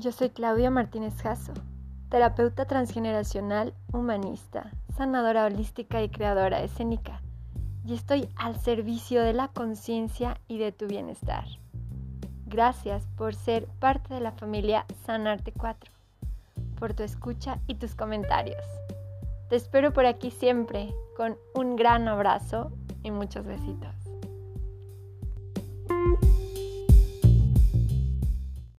Yo soy Claudia Martínez Jasso, terapeuta transgeneracional, humanista, sanadora holística y creadora escénica, y estoy al servicio de la conciencia y de tu bienestar. Gracias por ser parte de la familia Sanarte 4, por tu escucha y tus comentarios. Te espero por aquí siempre con un gran abrazo y muchos besitos.